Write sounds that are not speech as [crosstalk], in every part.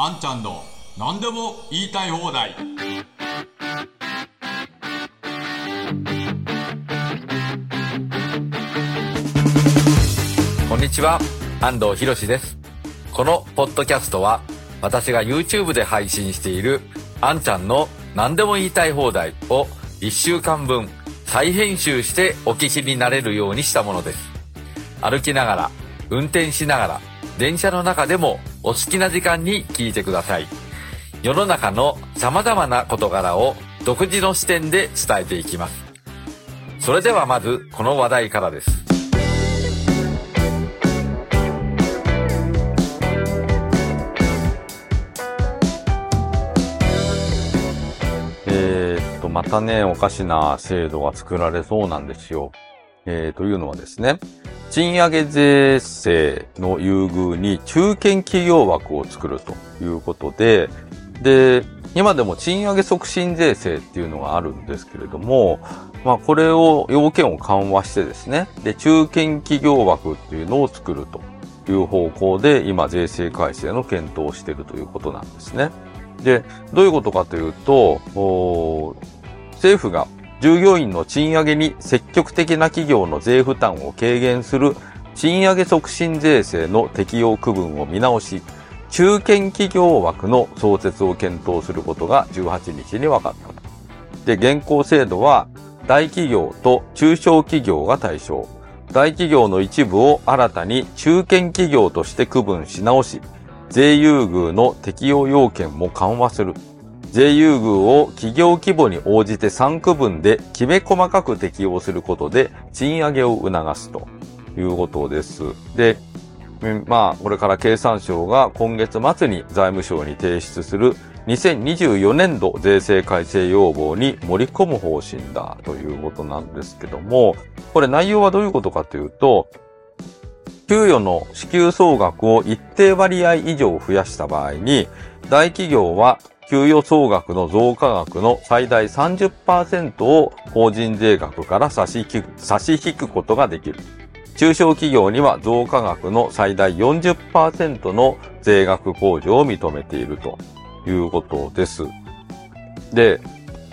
あんちゃんの何でも言いたい放題こんにちは、安藤博です。このポッドキャストは、私が YouTube で配信している、あんちゃんの何でも言いたい放題を1週間分再編集してお聞きになれるようにしたものです。歩きながら、運転しながら、電車の中でもお好きな時間に聞いてください。世の中の様々な事柄を独自の視点で伝えていきます。それではまず、この話題からです。えっと、またね、おかしな制度が作られそうなんですよ。えー、というのはですね、賃上げ税制の優遇に中堅企業枠を作るということで、で、今でも賃上げ促進税制っていうのがあるんですけれども、まあこれを、要件を緩和してですね、で、中堅企業枠っていうのを作るという方向で今税制改正の検討をしているということなんですね。で、どういうことかというと、政府が従業員の賃上げに積極的な企業の税負担を軽減する賃上げ促進税制の適用区分を見直し、中堅企業枠の創設を検討することが18日に分かった。で、現行制度は大企業と中小企業が対象。大企業の一部を新たに中堅企業として区分し直し、税優遇の適用要件も緩和する。税優遇を企業規模に応じて3区分できめ細かく適用することで賃上げを促すということです。で、まあ、これから経産省が今月末に財務省に提出する2024年度税制改正要望に盛り込む方針だということなんですけども、これ内容はどういうことかというと、給与の支給総額を一定割合以上増やした場合に、大企業は給与総額の増加額の最大30%を法人税額から差し引く差し引くことができる。中小企業には増加額の最大40%の税額控除を認めているということです。で、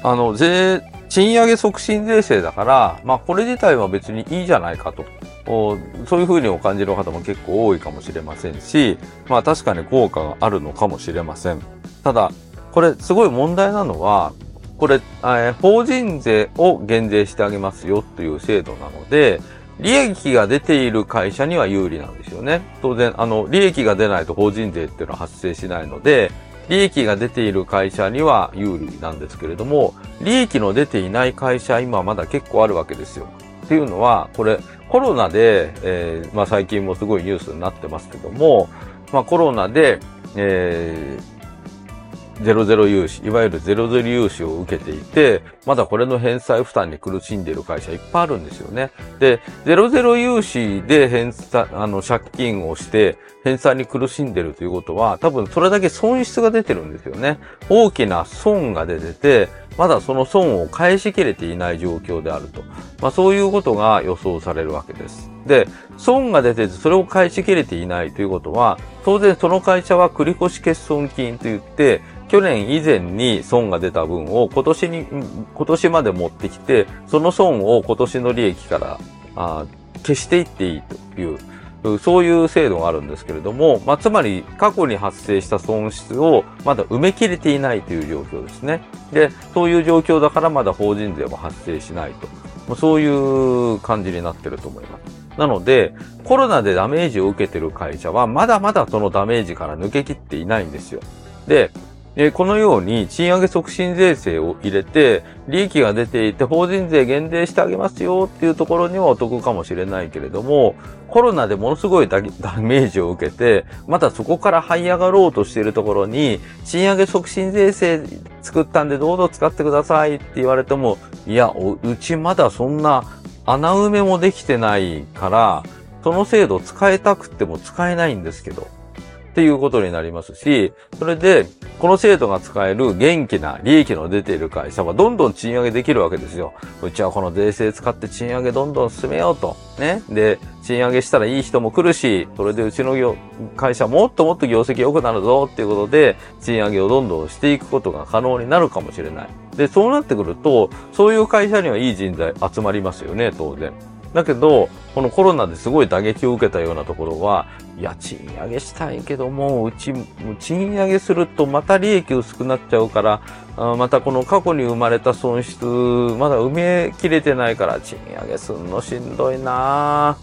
あの、税、賃上げ促進税制だから、まあこれ自体は別にいいじゃないかと。そういうふうにお感じる方も結構多いかもしれませんし、まあ確かに効果があるのかもしれません。ただ、これすごい問題なのは、これ、え法人税を減税してあげますよという制度なので、利益が出ている会社には有利なんですよね。当然、あの、利益が出ないと法人税っていうのは発生しないので、利益が出ている会社には有利なんですけれども、利益の出ていない会社、今まだ結構あるわけですよ。っていうのは、これ、コロナで、えーまあ最近もすごいニュースになってますけども、まあコロナで、えーゼロゼロ融資、いわゆるゼロゼロ融資を受けていて、まだこれの返済負担に苦しんでいる会社いっぱいあるんですよね。で、ゼロゼロ融資で返済、あの、借金をして、返済に苦しんでるということは、多分それだけ損失が出てるんですよね。大きな損が出てて、まだその損を返しきれていない状況であると。まあそういうことが予想されるわけです。で、損が出ててそれを返しきれていないということは、当然その会社は繰越欠損金といって、去年以前に損が出た分を今年に、今年まで持ってきて、その損を今年の利益からあ消していっていいという、そういう制度があるんですけれども、まあ、つまり過去に発生した損失をまだ埋め切れていないという状況ですね。で、そういう状況だからまだ法人税も発生しないと。そういう感じになってると思います。なので、コロナでダメージを受けてる会社はまだまだそのダメージから抜けきっていないんですよ。で、えーこのように賃上げ促進税制を入れて、利益が出ていて法人税減税してあげますよっていうところにはお得かもしれないけれども、コロナでものすごいダ [laughs] メージを受けて、またそこから這い上がろうとしているところに、賃上げ促進税制作ったんでどうぞ使ってくださいって言われても、いや、うちまだそんな穴埋めもできてないから、その制度使いたくても使えないんですけど、っていうことになりますし、それで、この制度が使える元気な利益の出ている会社はどんどん賃上げできるわけですよ。うちはこの税制使って賃上げどんどん進めようと。ね。で、賃上げしたらいい人も来るし、それでうちの業会社もっともっと業績良くなるぞっていうことで、賃上げをどんどんしていくことが可能になるかもしれない。で、そうなってくると、そういう会社にはいい人材集まりますよね、当然。だけど、このコロナですごい打撃を受けたようなところは、いや、賃上げしたいけども、うち、賃上げするとまた利益薄くなっちゃうから、またこの過去に生まれた損失、まだ埋めきれてないから賃上げすんのしんどいな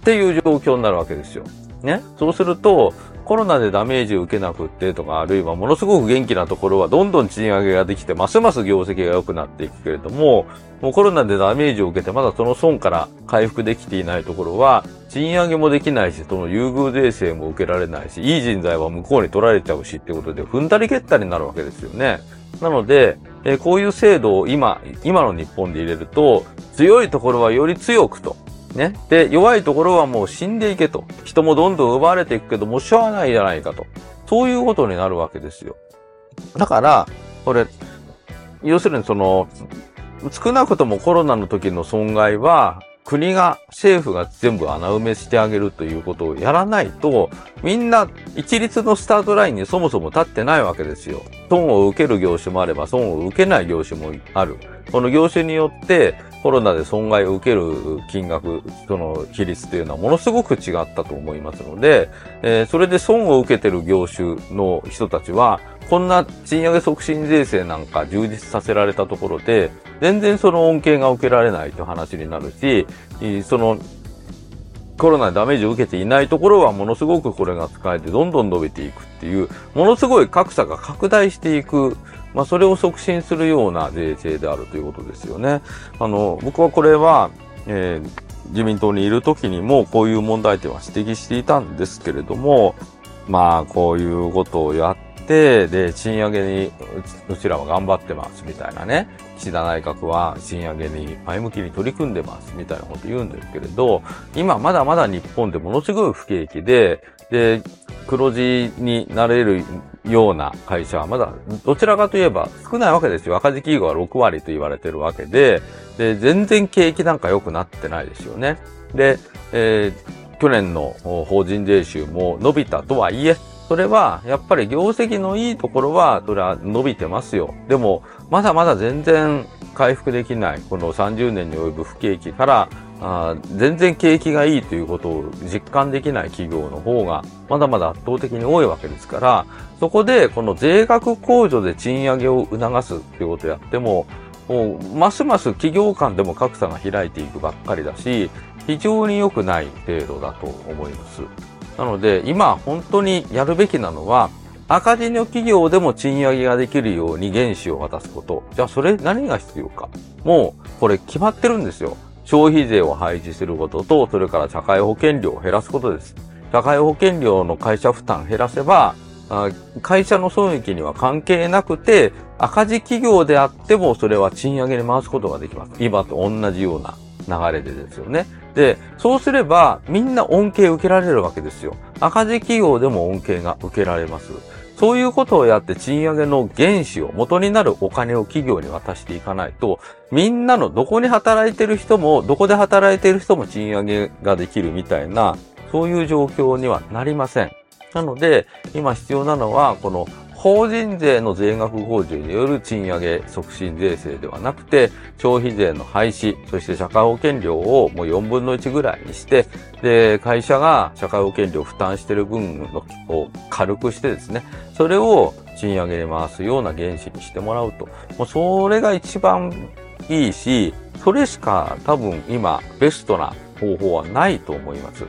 っていう状況になるわけですよ。ね？そうすると、コロナでダメージを受けなくってとか、あるいはものすごく元気なところはどんどん賃上げができて、ますます業績が良くなっていくけれども、もうコロナでダメージを受けてまだその損から回復できていないところは、賃上げもできないし、その優遇税制も受けられないし、いい人材は向こうに取られちゃうしってことで、踏んだり蹴ったりになるわけですよね。なので、え、こういう制度を今、今の日本で入れると、強いところはより強くと。ね。で、弱いところはもう死んでいけと。人もどんどん奪われていくけど、もうしょうがないじゃないかと。そういうことになるわけですよ。だから、これ、要するにその、少なくともコロナの時の損害は、国が、政府が全部穴埋めしてあげるということをやらないと、みんな一律のスタートラインにそもそも立ってないわけですよ。損を受ける業種もあれば、損を受けない業種もある。この業種によって、コロナで損害を受ける金額、その比率というのはものすごく違ったと思いますので、えー、それで損を受けてる業種の人たちは、こんな賃上げ促進税制なんか充実させられたところで、全然その恩恵が受けられないという話になるし、そのコロナでダメージを受けていないところはものすごくこれが使えてどんどん伸びていくっていう、ものすごい格差が拡大していくまあ、それを促進するような税制であるということですよね。あの、僕はこれは、えー、自民党にいる時にもこういう問題点は指摘していたんですけれども、まあ、こういうことをやって、で、賃上げにうちらは頑張ってますみたいなね。岸田内閣は賃上げに前向きに取り組んでますみたいなこと言うんですけれど、今まだまだ日本でものすごい不景気で、で、黒字になれるような会社はまだどちらかといえば少ないわけですよ。赤字企業は6割と言われてるわけで、で、全然景気なんか良くなってないですよね。で、えー、去年の法人税収も伸びたとはいえ、それはやっぱり業績のいいところはそれは伸びてますよ。でも、まだまだ全然回復できない、この30年に及ぶ不景気からあ全然景気がいいということを実感できない企業の方がまだまだ圧倒的に多いわけですから、そこでこの税額控除で賃上げを促すっていうことをやっても、もうますます企業間でも格差が開いていくばっかりだし、非常に良くない制度だと思います。なので今本当にやるべきなのは、赤字の企業でも賃上げができるように原資を渡すこと。じゃあそれ何が必要か。もうこれ決まってるんですよ。消費税を廃止することと、それから社会保険料を減らすことです。社会保険料の会社負担減らせば、会社の損益には関係なくて、赤字企業であってもそれは賃上げに回すことができます。今と同じような流れでですよね。で、そうすればみんな恩恵受けられるわけですよ。赤字企業でも恩恵が受けられます。そういうことをやって賃上げの原資を元になるお金を企業に渡していかないと、みんなのどこに働いてる人も、どこで働いてる人も賃上げができるみたいな、そういう状況にはなりません。なので、今必要なのは、この法人税の税額控除による賃上げ促進税制ではなくて、消費税の廃止、そして社会保険料をもう4分の1ぐらいにして、で、会社が社会保険料を負担している分を軽くしてですね、それを賃上げに回すような原資にしてもらうと。もうそれが一番いいし、それしか多分今ベストな方法はないと思います。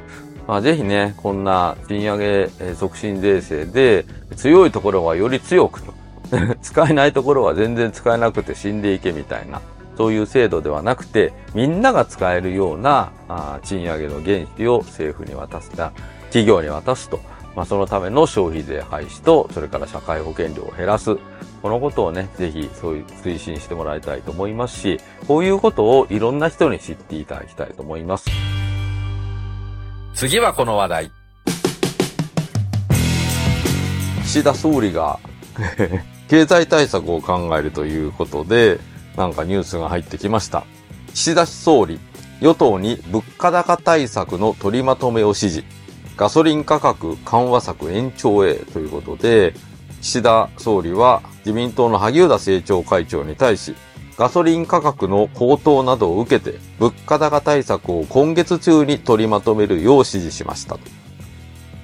まあ、ぜひね、こんな賃上げ促進税制で強いところはより強くと。[laughs] 使えないところは全然使えなくて死んでいけみたいな、そういう制度ではなくて、みんなが使えるようなあ賃上げの原資を政府に渡すた、企業に渡すと。まあ、そのための消費税廃止と、それから社会保険料を減らす。このことをね、ぜひそういう推進してもらいたいと思いますし、こういうことをいろんな人に知っていただきたいと思います。次はこの話題。岸田総理が [laughs] 経済対策を考えるということで、なんかニュースが入ってきました。岸田総理、与党に物価高対策の取りまとめを指示。ガソリン価格緩和策延長へということで、岸田総理は自民党の萩生田政調会長に対し、ガソリン価格の高騰などを受けて、物価高対策を今月中に取りまとめるよう指示しました。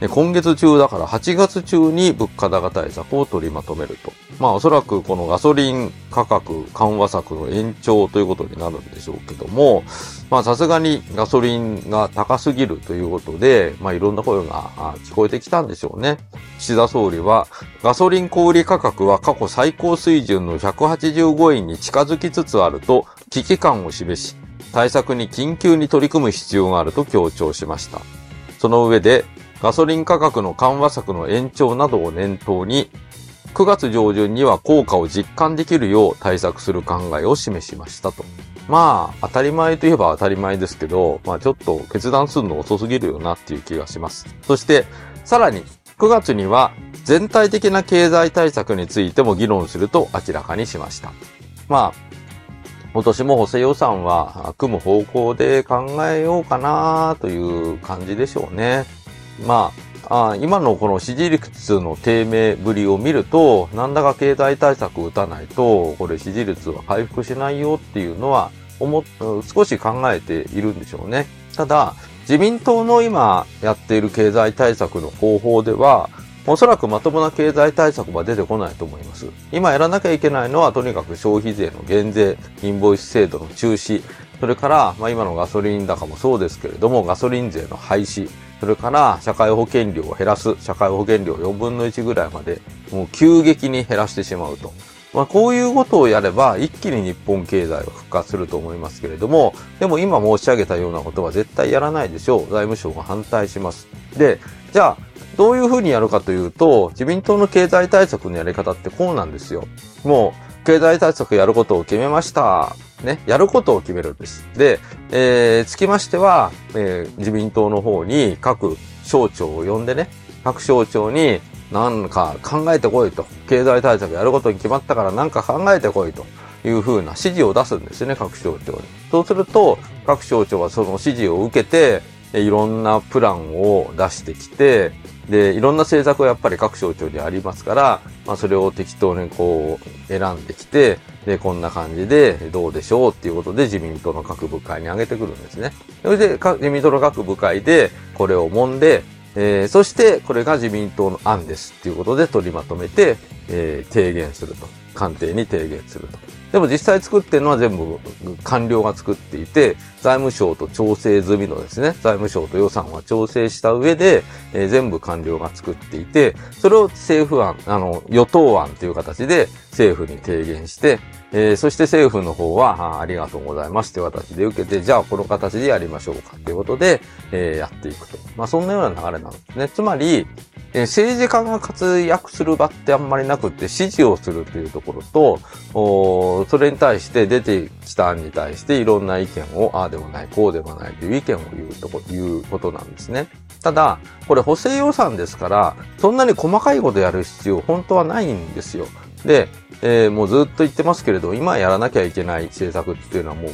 今月中だから8月中に物価高対策を取りまとめると。まあおそらくこのガソリン価格緩和策の延長ということになるんでしょうけども、まあさすがにガソリンが高すぎるということで、まあいろんな声が聞こえてきたんでしょうね。岸田総理は、ガソリン小売価格は過去最高水準の185円に近づきつつあると危機感を示し、対策に緊急に取り組む必要があると強調しました。その上で、ガソリン価格の緩和策の延長などを念頭に、9月上旬には効果を実感できるよう対策する考えを示しましたと。まあ、当たり前といえば当たり前ですけど、まあちょっと決断するの遅すぎるよなっていう気がします。そして、さらに、9月には全体的な経済対策についても議論すると明らかにしました。まあ、今年も補正予算は組む方向で考えようかなという感じでしょうね。まあ、あ今のこの支持率の低迷ぶりを見ると、なんだか経済対策を打たないと、これ支持率は回復しないよっていうのは、思っ、少し考えているんでしょうね。ただ、自民党の今やっている経済対策の方法では、おそらくまともな経済対策は出てこないと思います。今やらなきゃいけないのは、とにかく消費税の減税、インボイス制度の中止、それから、まあ、今のガソリン高もそうですけれども、ガソリン税の廃止、それから社会保険料を減らす、社会保険料4分の1ぐらいまで、もう急激に減らしてしまうと。まあ、こういうことをやれば、一気に日本経済は復活すると思いますけれども、でも今申し上げたようなことは絶対やらないでしょう。財務省が反対します。で、じゃあ、どういうふうにやるかというと、自民党の経済対策のやり方ってこうなんですよ。もう、経済対策やることを決めました。ね、やることを決めるんです。で、えー、つきましては、えー、自民党の方に各省庁を呼んでね、各省庁になんか考えてこいと。経済対策やることに決まったからなんか考えてこいというふうな指示を出すんですね、各省庁に。そうすると、各省庁はその指示を受けて、いろんなプランを出してきて、で、いろんな政策はやっぱり各省庁にありますから、まあそれを適当にこう選んできて、で、こんな感じでどうでしょうっていうことで自民党の各部会に上げてくるんですね。それで、自民党の各部会でこれを揉んで、えー、そしてこれが自民党の案ですっていうことで取りまとめて、えー、提言すると。官邸に提言すると。でも実際作ってるのは全部官僚が作っていて、財務省と調整済みのですね、財務省と予算は調整した上で、えー、全部官僚が作っていて、それを政府案、あの、与党案という形で政府に提言して、えー、そして政府の方はあ、ありがとうございますという形で受けて、じゃあこの形でやりましょうかということで、えー、やっていくと。まあそんなような流れなんですね。つまり、え、政治家が活躍する場ってあんまりなくって指示をするというところと、おそれに対して出てきた案に対していろんな意見を、ああでもない、こうでもないという意見を言うとこ、いうことなんですね。ただ、これ補正予算ですから、そんなに細かいことやる必要、本当はないんですよ。で、えー、もうずっと言ってますけれど、今やらなきゃいけない政策っていうのはもう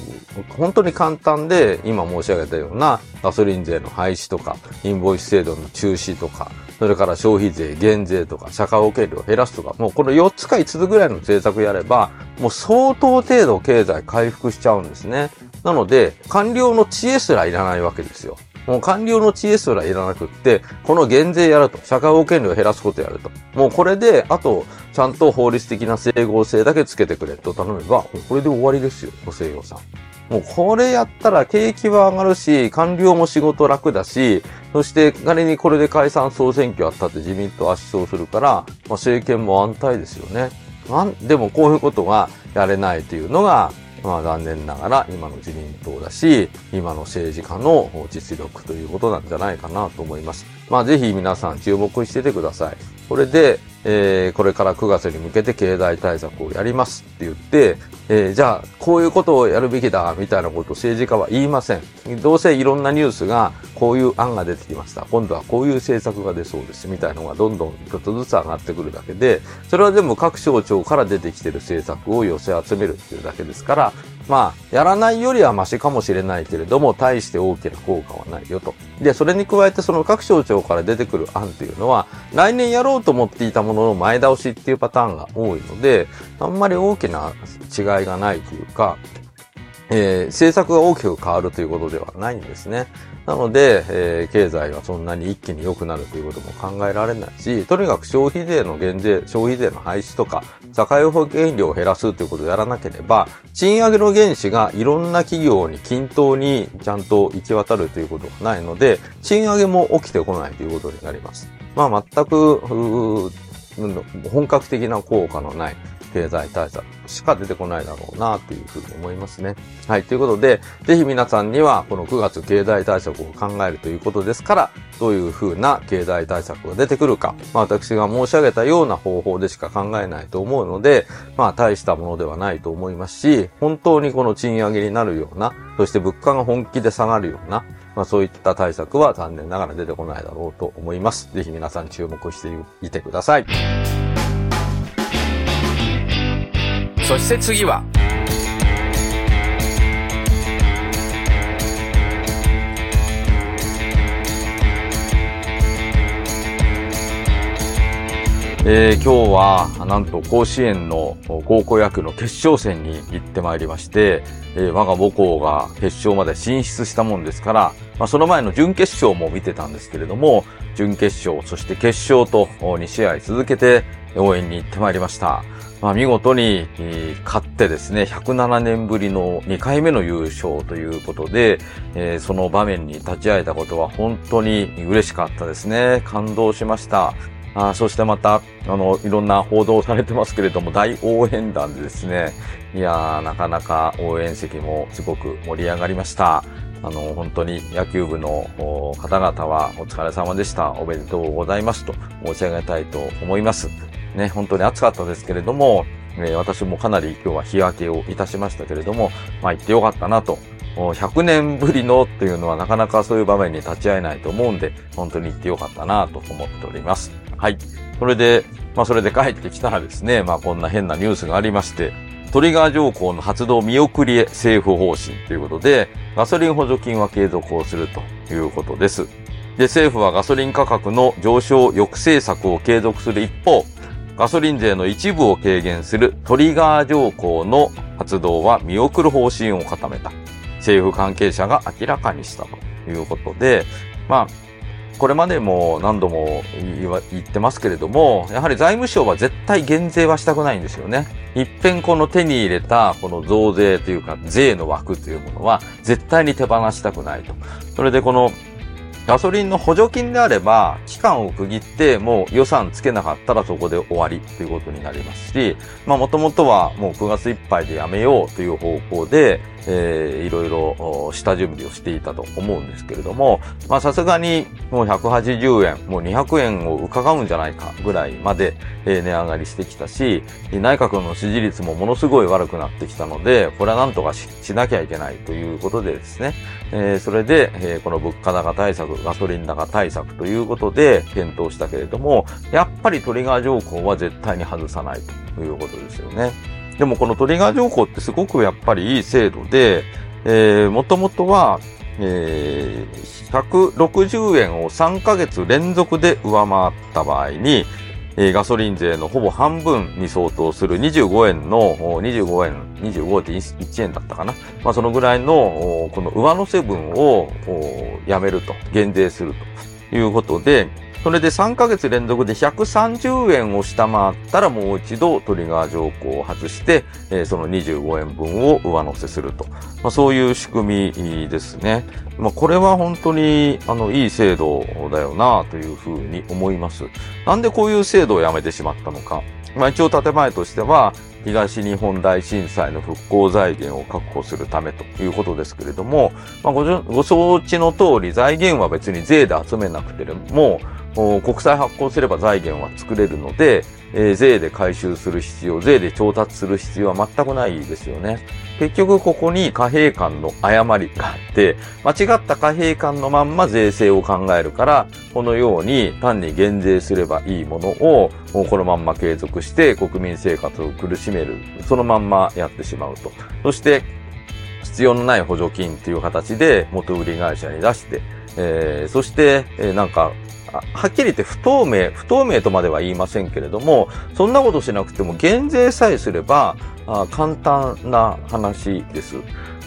本当に簡単で、今申し上げたようなガソリン税の廃止とか、インボイス制度の中止とか、それから消費税減税とか、社会保険料を減らすとか、もうこの4つか5つぐらいの政策やれば、もう相当程度経済回復しちゃうんですね。なので、官僚の知恵すらいらないわけですよ。もう官僚の知恵すらいらなくって、この減税やると、社会保険料を減らすことやると。もうこれで、あと、ちゃんと法律的な整合性だけつけてくれと頼めば、これで終わりですよ、補正予算。もうこれやったら景気は上がるし、官僚も仕事楽だし、そして仮にこれで解散総選挙あったって自民党圧勝するから、まあ、政権も安泰ですよね。なんでもこういうことがやれないというのが、まあ残念ながら今の自民党だし、今の政治家の実力ということなんじゃないかなと思います。まあぜひ皆さん注目しててください。これで、えー、これから9月に向けて経済対策をやりますって言って、えー、じゃあ、こういうことをやるべきだ、みたいなことを政治家は言いません。どうせいろんなニュースが、こういう案が出てきました。今度はこういう政策が出そうです、みたいなのがどんどん一つずつ上がってくるだけで、それは全部各省庁から出てきてる政策を寄せ集めるっていうだけですから、まあ、やらないよりはマシかもしれないけれども、大して大きな効果はないよと。で、それに加えてその各省庁から出てくる案っていうのは、来年やろうと思っていたものの前倒しっていうパターンが多いので、あんまり大きな違いがないというか、えー、政策が大きく変わるということではないんですね。なので、えー、経済はそんなに一気に良くなるということも考えられないし、とにかく消費税の減税、消費税の廃止とか、社会保険料を減らすということをやらなければ、賃上げの原資がいろんな企業に均等にちゃんと行き渡るということがないので、賃上げも起きてこないということになります。まあ全く、本格的な効果のない経済対策しか出てこないだろうなというふうに思いますね。はい。ということで、ぜひ皆さんにはこの9月経済対策を考えるということですから、どういうふうな経済対策が出てくるか、まあ私が申し上げたような方法でしか考えないと思うので、まあ大したものではないと思いますし、本当にこの賃上げになるような、そして物価が本気で下がるような、まあそういった対策は残念ながら出てこないだろうと思います。ぜひ皆さん注目していてください。そして次はえー、今日は、なんと甲子園の高校野球の決勝戦に行ってまいりまして、えー、我が母校が決勝まで進出したもんですから、まあ、その前の準決勝も見てたんですけれども、準決勝、そして決勝と2試合続けて応援に行ってまいりました。まあ、見事に、勝ってですね、107年ぶりの2回目の優勝ということで、えー、その場面に立ち会えたことは本当に嬉しかったですね。感動しました。あそしてまた、あの、いろんな報道されてますけれども、大応援団でですね、いやー、なかなか応援席もすごく盛り上がりました。あの、本当に野球部の方々はお疲れ様でした。おめでとうございますと申し上げたいと思います。ね、本当に暑かったですけれども、えー、私もかなり今日は日焼けをいたしましたけれども、まあ行ってよかったなと。100年ぶりのっていうのはなかなかそういう場面に立ち会えないと思うんで、本当に行ってよかったなと思っております。はい。それで、まあそれで帰ってきたらですね、まあこんな変なニュースがありまして、トリガー条項の発動見送りへ政府方針ということで、ガソリン補助金は継続をするということです。で、政府はガソリン価格の上昇抑制策を継続する一方、ガソリン税の一部を軽減するトリガー条項の発動は見送る方針を固めた。政府関係者が明らかにしたということで、まあ、これまでも何度も言ってますけれども、やはり財務省は絶対減税はしたくないんですよね。一遍この手に入れたこの増税というか税の枠というものは絶対に手放したくないと。それでこのガソリンの補助金であれば、期間を区切ってもう予算つけなかったらそこで終わりということになりますし、まあもともとはもう9月いっぱいでやめようという方向で、えー、いろいろ下準備をしていたと思うんですけれども、まあさすがにもう180円、もう200円を伺うんじゃないかぐらいまで、えー、値上がりしてきたし、内閣の支持率もものすごい悪くなってきたので、これはなんとかしなきゃいけないということでですね、えー、それで、えー、この物価高対策、ガソリン高対策ということで検討したけれども、やっぱりトリガー条項は絶対に外さないということですよね。でもこのトリガー条項ってすごくやっぱりいい制度で、えー、もともとは、えー、160円を3ヶ月連続で上回った場合に、えー、ガソリン税のほぼ半分に相当する25円の、25円、25.1円だったかな。まあそのぐらいの、この上乗せ分をやめると、減税するということで、それで3ヶ月連続で130円を下回ったらもう一度トリガー条項を外して、えー、その25円分を上乗せすると。まあ、そういう仕組みですね。まあ、これは本当に、あの、いい制度だよなというふうに思います。なんでこういう制度をやめてしまったのか。まあ、一応建前としては、東日本大震災の復興財源を確保するためということですけれども、まあ、ごご承知の通り財源は別に税で集めなくても、国債発行すれば財源は作れるので、えー、税で回収する必要、税で調達する必要は全くないですよね。結局ここに貨幣間の誤りがあって、間違った貨幣間のまんま税制を考えるから、このように単に減税すればいいものを、このまんま継続して国民生活を苦しめる。そのまんまやってしまうと。そして、必要のない補助金っていう形で元売り会社に出して、えー、そして、えー、なんかはっきり言って不透明、不透明とまでは言いませんけれども、そんなことしなくても減税さえすれば、あ簡単な話です。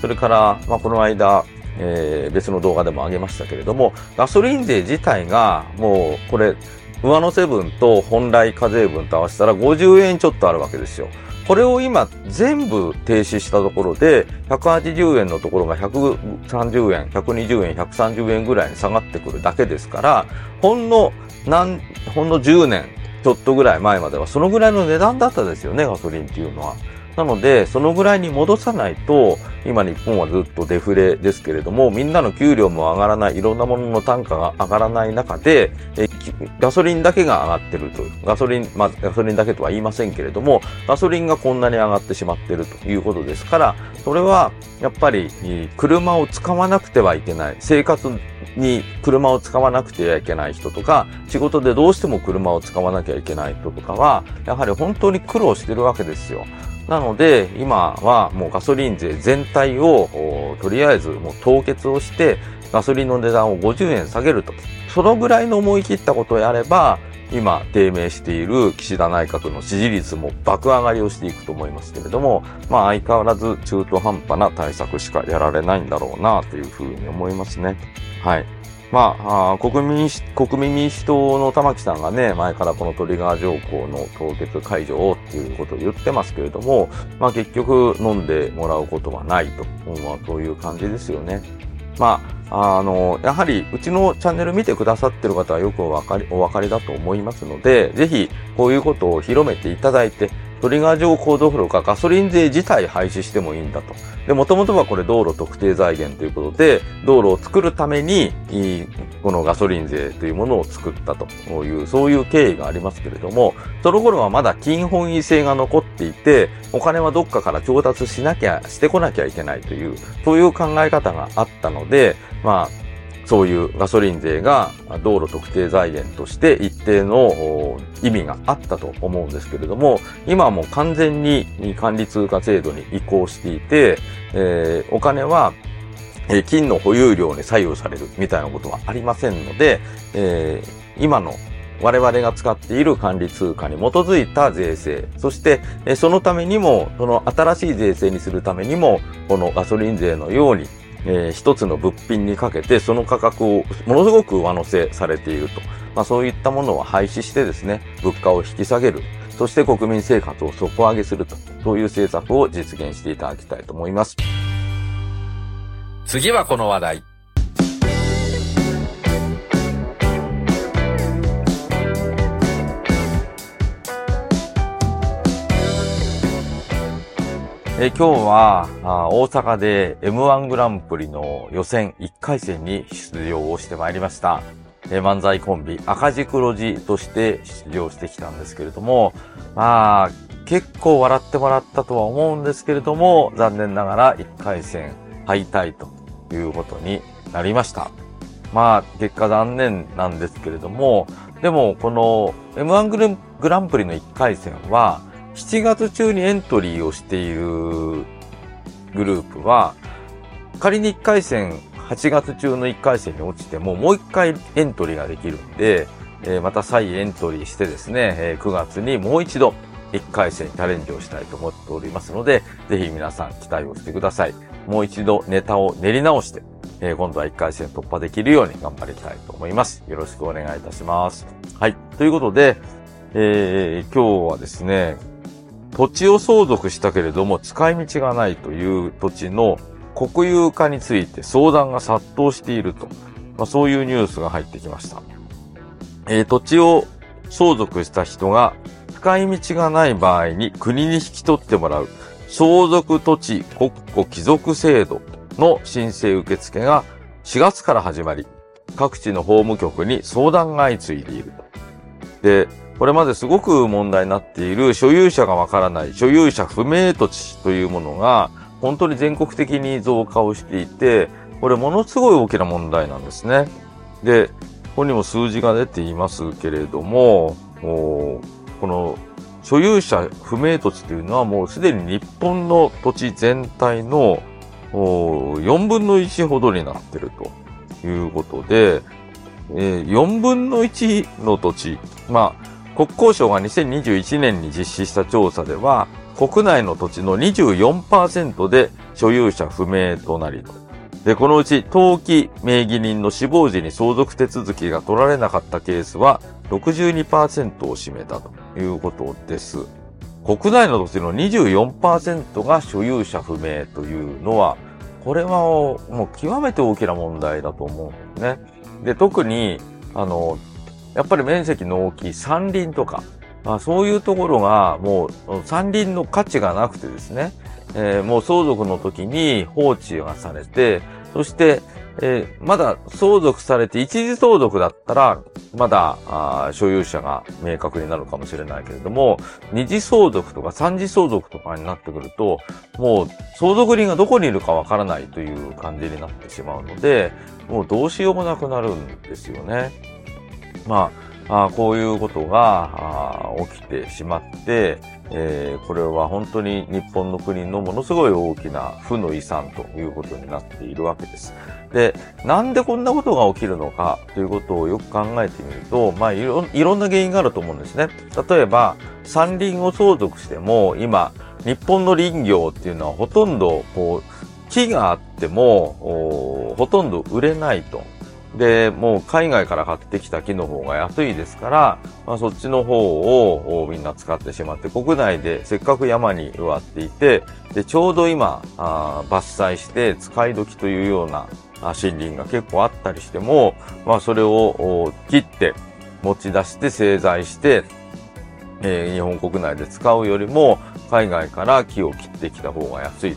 それから、まあ、この間、えー、別の動画でも上げましたけれども、ガソリン税自体が、もう、これ、上乗せ分と本来課税分と合わせたら50円ちょっとあるわけですよ。これを今全部停止したところで、180円のところが130円、120円、130円ぐらいに下がってくるだけですから、ほんの何、ほんの10年ちょっとぐらい前まではそのぐらいの値段だったですよね、ガソリンっていうのは。なので、そのぐらいに戻さないと、今日本はずっとデフレですけれども、みんなの給料も上がらない、いろんなものの単価が上がらない中で、えガソリンだけが上がってると。ガソリン、まあ、ガソリンだけとは言いませんけれども、ガソリンがこんなに上がってしまってるということですから、それは、やっぱり、車を使わなくてはいけない。生活に車を使わなくてはいけない人とか、仕事でどうしても車を使わなきゃいけない人とかは、やはり本当に苦労してるわけですよ。なので、今はもうガソリン税全体を、とりあえずもう凍結をして、ガソリンの値段を50円下げると。そのぐらいの思い切ったことをやれば、今低迷している岸田内閣の支持率も爆上がりをしていくと思いますけれども、まあ相変わらず中途半端な対策しかやられないんだろうなというふうに思いますね。はい。まあ、あ国民、国民民主党の玉木さんがね、前からこのトリガー条項の凍結解除をっていうことを言ってますけれども、まあ結局飲んでもらうことはないと、まあそういう感じですよね。まあ、あの、やはり、うちのチャンネル見てくださってる方はよくお分かり、お分かりだと思いますので、ぜひ、こういうことを広めていただいて、トリガー条項どころかガソリン税自体廃止してもいいんだと。で、もともとはこれ道路特定財源ということで、道路を作るために、このガソリン税というものを作ったという、そういう経緯がありますけれども、その頃はまだ金本位制が残っていて、お金はどっかから調達しなきゃ、してこなきゃいけないという、そういう考え方があったので、まあ、そういうガソリン税が道路特定財源として一定の意味があったと思うんですけれども、今はもう完全に管理通貨制度に移行していて、えー、お金は金の保有量に左右されるみたいなことはありませんので、えー、今の我々が使っている管理通貨に基づいた税制、そしてそのためにも、その新しい税制にするためにも、このガソリン税のようにえー、一つの物品にかけてその価格をものすごく上乗せされていると。まあそういったものを廃止してですね、物価を引き下げる。そして国民生活を底上げすると。そういう政策を実現していただきたいと思います。次はこの話題。え今日はあ大阪で M1 グランプリの予選1回戦に出場をしてまいりました。え漫才コンビ赤字黒字として出場してきたんですけれども、まあ、結構笑ってもらったとは思うんですけれども、残念ながら1回戦敗退ということになりました。まあ、結果残念なんですけれども、でもこの M1 グランプリの1回戦は、7月中にエントリーをしているグループは、仮に1回戦、8月中の1回戦に落ちても、もう1回エントリーができるんで、えー、また再エントリーしてですね、えー、9月にもう一度1回戦にチャレンジをしたいと思っておりますので、ぜひ皆さん期待をしてください。もう一度ネタを練り直して、えー、今度は1回戦突破できるように頑張りたいと思います。よろしくお願いいたします。はい。ということで、えー、今日はですね、土地を相続したけれども使い道がないという土地の国有化について相談が殺到していると、まあ、そういうニュースが入ってきました。えー、土地を相続した人が使い道がない場合に国に引き取ってもらう相続土地国庫帰属制度の申請受付が4月から始まり、各地の法務局に相談が相次いでいる。で、これまですごく問題になっている所有者がわからない所有者不明土地というものが本当に全国的に増加をしていて、これものすごい大きな問題なんですね。で、ここにも数字が出ていますけれども、この所有者不明土地というのはもうすでに日本の土地全体の4分の1ほどになっているということで、えー、4分の1の土地、まあ、国交省が2021年に実施した調査では、国内の土地の24%で所有者不明となり。で、このうち登記名義人の死亡時に相続手続きが取られなかったケースは62%を占めたということです。国内の土地の24%が所有者不明というのは、これはもう極めて大きな問題だと思うんですね。で、特に、あの、やっぱり面積の大きい山林とか、まあ、そういうところがもう山林の価値がなくてですね、えー、もう相続の時に放置がされて、そして、えー、まだ相続されて一時相続だったら、まだあ所有者が明確になるかもしれないけれども、二次相続とか三次相続とかになってくると、もう相続人がどこにいるかわからないという感じになってしまうので、もうどうしようもなくなるんですよね。まあ、あこういうことが起きてしまって、えー、これは本当に日本の国のものすごい大きな負の遺産ということになっているわけです。で、なんでこんなことが起きるのかということをよく考えてみると、まあいろいろんな原因があると思うんですね。例えば、山林を相続しても、今、日本の林業っていうのはほとんど、こう、木があっても、ほとんど売れないと。で、もう海外から買ってきた木の方が安いですから、まあ、そっちの方をみんな使ってしまって、国内でせっかく山に植わっていて、で、ちょうど今、あ伐採して使い時というような森林が結構あったりしても、まあ、それを切って持ち出して製材して、えー、日本国内で使うよりも海外から木を切ってきた方が安い。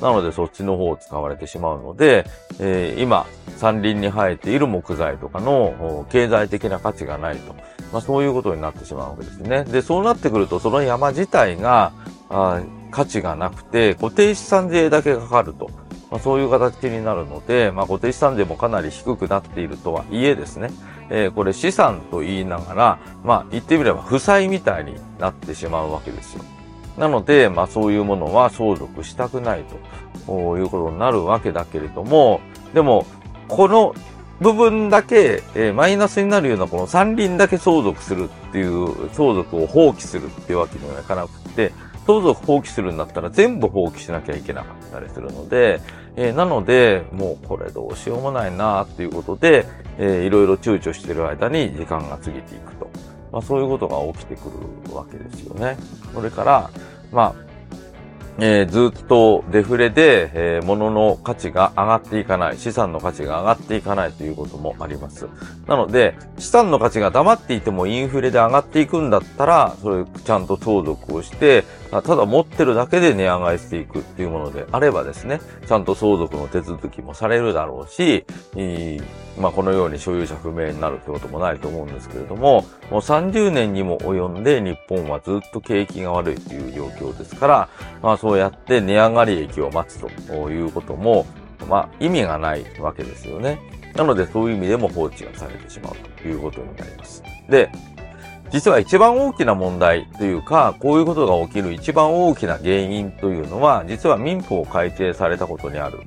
なのでそっちの方を使われてしまうので、えー、今、山林に生えている木材とかの経済的な価値がないと。まあそういうことになってしまうわけですね。で、そうなってくるとその山自体があ価値がなくて固定資産税だけかかると。まあ、そういう形になるので、まあ、固定資産税もかなり低くなっているとはいえですね、えー、これ資産と言いながら、まあ、言ってみれば負債みたいになってしまうわけですよ。なので、まあ、そういうものは相続したくないということになるわけだけれども、でも、この部分だけ、えー、マイナスになるようなこの山林だけ相続するっていう、相続を放棄するっていうわけにはいかなくて、相続放棄するんだったら全部放棄しなきゃいけなかったりするので、えー、なので、もうこれどうしようもないなっていうことで、えー、いろいろ躊躇してる間に時間が過ぎていくと。まあそういうことが起きてくるわけですよね。それから、まあ、えー、ずっとデフレで、えー、物の価値が上がっていかない、資産の価値が上がっていかないということもあります。なので、資産の価値が黙っていてもインフレで上がっていくんだったら、それちゃんと相続をして、ただ持ってるだけで値上がりしていくっていうものであればですね、ちゃんと相続の手続きもされるだろうし、まあこのように所有者不明になるってこともないと思うんですけれども、もう30年にも及んで日本はずっと景気が悪いという状況ですから、まあそうやって値上がり益を待つということも、まあ意味がないわけですよね。なのでそういう意味でも放置がされてしまうということになります。で、実は一番大きな問題というか、こういうことが起きる一番大きな原因というのは、実は民法を改定されたことにある。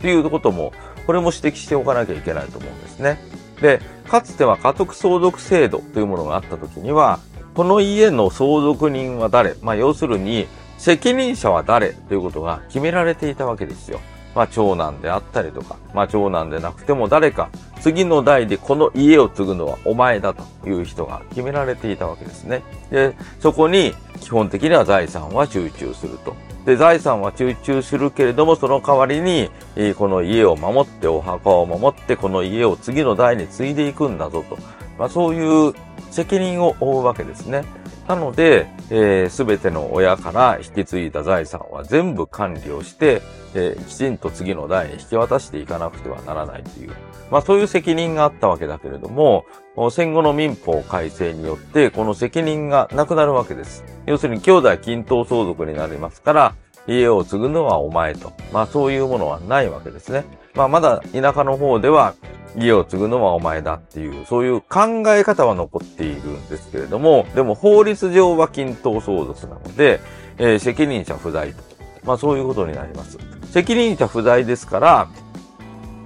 ということも、これも指摘しておかなきゃいけないと思うんですね。で、かつては家督相続制度というものがあった時には、この家の相続人は誰？まあ、要するに、責任者は誰ということが決められていたわけですよ。まあ、長男であったりとか、まあ、長男でなくても誰か、次の代でこの家を継ぐのはお前だという人が決められていたわけですね。で、そこに基本的には財産は集中すると。で、財産は集中するけれども、その代わりに、この家を守って、お墓を守って、この家を次の代に継いでいくんだぞと。まあ、そういう責任を負うわけですね。なので、す、えー、べ、ての親から引き継いだ財産は全部管理をして、えー、きちんと次の代に引き渡していかなくてはならないという、まあそういう責任があったわけだけれども、戦後の民法改正によって、この責任がなくなるわけです。要するに兄弟均等相続になりますから、家を継ぐのはお前と。まあそういうものはないわけですね。まあまだ田舎の方では、家を継ぐのはお前だっていう、そういう考え方は残っているんですけれども、でも法律上は均等相続なので、えー、責任者不在と。まあそういうことになります。責任者不在ですから、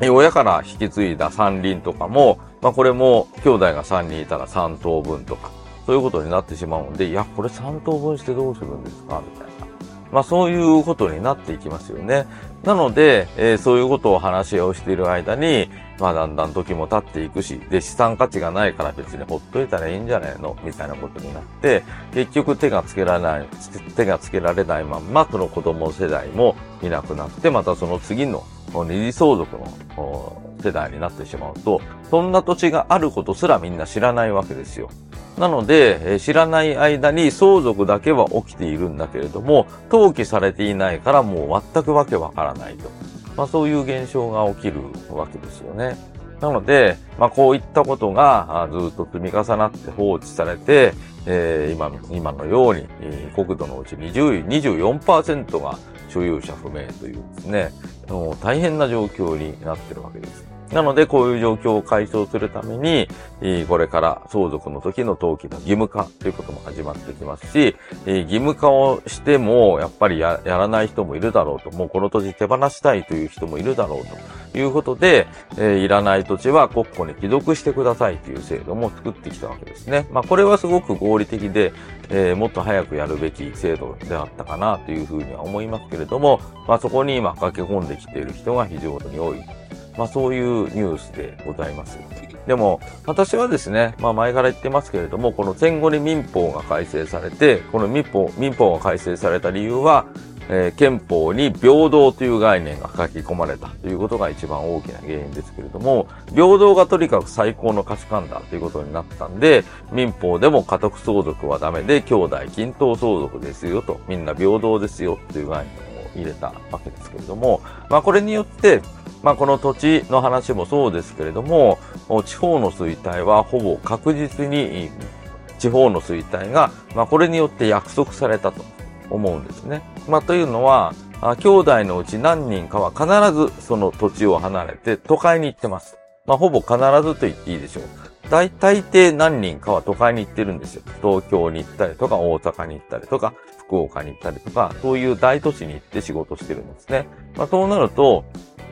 親から引き継いだ山林とかも、まあこれも兄弟が3人いたら3等分とか、そういうことになってしまうので、いや、これ3等分してどうするんですかみたいな。まあそういうことになっていきますよね。なので、えー、そういうことを話し合いをしている間に、まあだんだん時も経っていくし、で資産価値がないから別にほっといたらいいんじゃないの？みたいなことになって、結局手がつけられない、手がつけられないまんま、その子供世代もいなくなって、またその次の二次相続の世代になってしまうと、そんな土地があることすらみんな知らないわけですよ。なので、知らない間に相続だけは起きているんだけれども、登記されていないからもう全くわけわからないと。まあそういう現象が起きるわけですよね。なので、まあこういったことがずっと積み重なって放置されて、えー、今今のように、国土のうち20 24%が所有者不明というですね、もう大変な状況になってるわけです。なので、こういう状況を解消するために、これから相続の時の登記の義務化ということも始まってきますし、義務化をしても、やっぱりやらない人もいるだろうと、もうこの土地手放したいという人もいるだろうということで、えいらない土地は国庫に帰属してくださいという制度も作ってきたわけですね。まあ、これはすごく合理的で、えー、もっと早くやるべき制度であったかなというふうには思いますけれども、まあ、そこに今駆け込んできている人が非常に多い。まあそういうニュースでございます。でも、私はですね、まあ前から言ってますけれども、この戦後に民法が改正されて、この民法、民法が改正された理由は、えー、憲法に平等という概念が書き込まれたということが一番大きな原因ですけれども、平等がとにかく最高の価値観だということになったんで、民法でも家督相続はダメで、兄弟均等相続ですよと、みんな平等ですよという概念を入れたわけですけれども、まあこれによって、まあ、この土地の話もそうですけれども、地方の衰退はほぼ確実に地方の衰退が、まあ、これによって約束されたと思うんですね。まあ、というのは、兄弟のうち何人かは必ずその土地を離れて都会に行ってます。まあ、ほぼ必ずと言っていいでしょう。大大抵何人かは都会に行ってるんですよ。東京に行ったりとか、大阪に行ったりとか、福岡に行ったりとか、そういう大都市に行って仕事してるんですね。まあ、そうなると、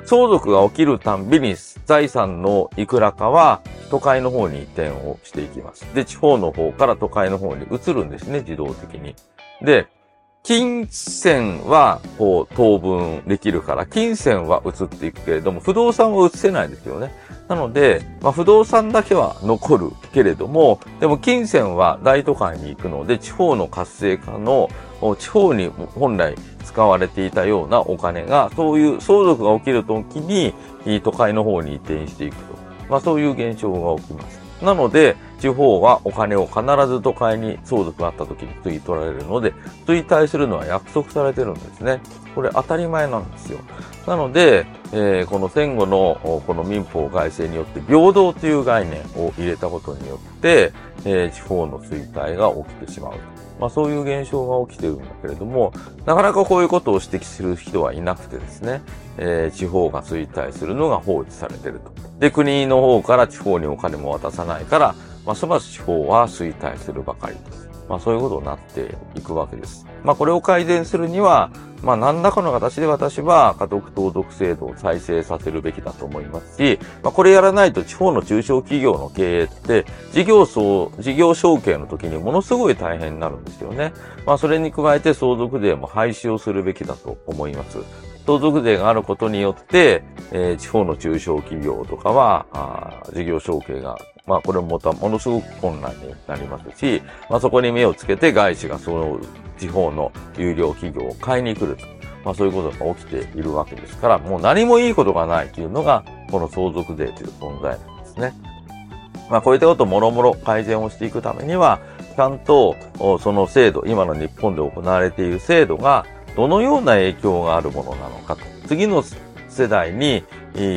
相続が起きるたんびに財産のいくらかは都会の方に移転をしていきます。で、地方の方から都会の方に移るんですね、自動的に。で、金銭は、こう、当分できるから、金銭は移っていくけれども、不動産は移せないですよね。なので、まあ、不動産だけは残るけれども、でも金銭は大都会に行くので、地方の活性化の、地方に本来使われていたようなお金が、そういう相続が起きるときに、都会の方に移転していくと。まあそういう現象が起きます。なので、地方はお金を必ず都会に相続があった時に吸い取られるので、追退するのは約束されてるんですね。これ当たり前なんですよ。なので、えー、この戦後のこの民法改正によって平等という概念を入れたことによって、えー、地方の衰退が起きてしまう。まあそういう現象が起きているんだけれども、なかなかこういうことを指摘する人はいなくてですね、えー、地方が衰退するのが放置されていると。で、国の方から地方にお金も渡さないから、ますます地方は衰退するばかりと。まあそういうことになっていくわけです。まあこれを改善するには、まあ何らかの形で私は家督登録制度を再生させるべきだと思いますし、まあこれやらないと地方の中小企業の経営って事業層、事業承継の時にものすごい大変になるんですよね。まあそれに加えて相続税も廃止をするべきだと思います。相続税があることによって、えー、地方の中小企業とかは、あ事業承継がまあこれもまたものすごく困難になりますし、まあそこに目をつけて外資がその地方の有料企業を買いに来ると。まあそういうことが起きているわけですから、もう何もいいことがないというのが、この相続税という存在なんですね。まあこういったことをもろもろ改善をしていくためには、ちゃんとその制度、今の日本で行われている制度がどのような影響があるものなのかと。次の世代に